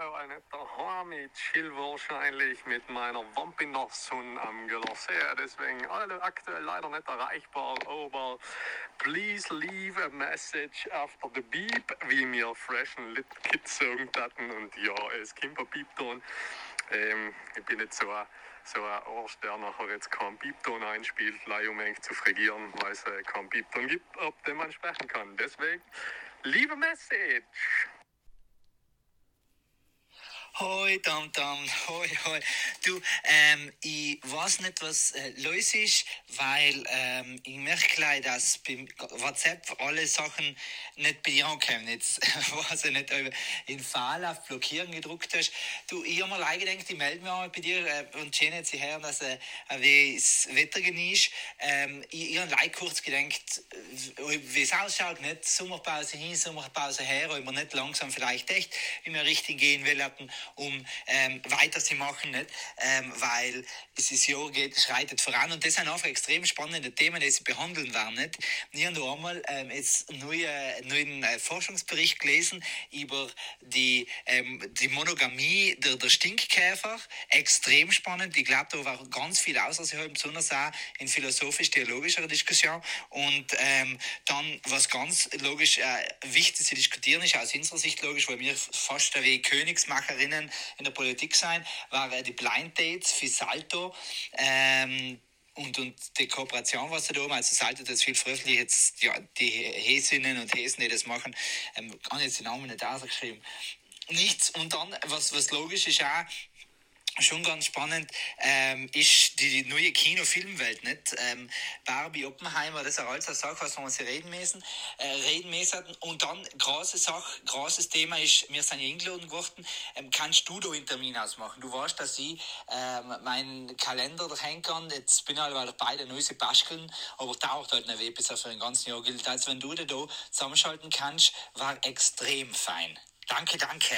nicht daheim. Ich chill wahrscheinlich mit meiner Vampinossen am Gelosser. Deswegen alle aktuell leider nicht erreichbar. Aber please leave a message after the beep, wie mir freshen Lit sagen hatten. Und ja, es kommt ein Piepton. Ähm, ich bin nicht so ein, so ein Arsch, der nachher jetzt keinen Piepton einspielt, um eigentlich zu fregieren, weil es äh, keinen Piepton gibt, auf dem man sprechen kann. Deswegen, liebe Message! Hoi, Dam Dam, hoi, hoi. Du, ähm, ich weiß nicht, was äh, los ist, weil ähm, ich merke gleich, dass bei WhatsApp alle Sachen nicht bei dir ankommen. Jetzt weiß ich nicht, ob du in Fall auf Blockieren gedruckt hast. Du, ich habe mir leider gedacht, ich melde mich einmal bei dir äh, und schön jetzt her, dass äh, wie das Wetter genießt. Ähm, ich, ich habe leider kurz gedacht, äh, wie es ausschaut, nicht Sommerpause hin, Sommerpause her, ob wir nicht langsam vielleicht echt wie wir richtig gehen will um ähm, weiterzumachen, nicht? Ähm, weil es ist Jahr geht, schreitet voran und das sind einfach extrem spannende Themen, die sie behandeln werden. Nicht? Ich habe einmal ähm, jetzt neue, neuen äh, Forschungsbericht gelesen über die, ähm, die Monogamie der, der Stinkkäfer. Extrem spannend. Ich glaube, da war ganz viel heute besonders auch in philosophisch-theologischer Diskussion. Und ähm, dann, was ganz logisch äh, wichtig zu diskutieren ist, aus unserer Sicht logisch, weil wir fast wie Königsmacherinnen Themen in der Politik sein, waren die Blind Dates für Salto. Ähm, und, und die Kooperation, was da haben, also Salto das viel veröffentlicht, jetzt ja, die Hesinnen und Hesen, die das machen, ähm, kann jetzt den Namen nicht ausgeschrieben. Nichts. Und dann, was, was logisch ist auch, schon ganz spannend ähm, ist die neue Kinofilmwelt nicht? Ähm, Barbie Oppenheimer das ist alles eine Sache was wir sie reden müssen äh, reden müssen. Und dann große Sache großes Thema ist wir sind ja eingeladen geworden. Ähm, kannst du da einen Termin ausmachen? Du weißt dass ich ähm, meinen Kalender hängen kann. Jetzt bin ich halt beide neue basteln aber dauert halt eine Weg bis für ein ganzen Jahr gilt. Als wenn du da zusammenschalten kannst war extrem fein. Danke danke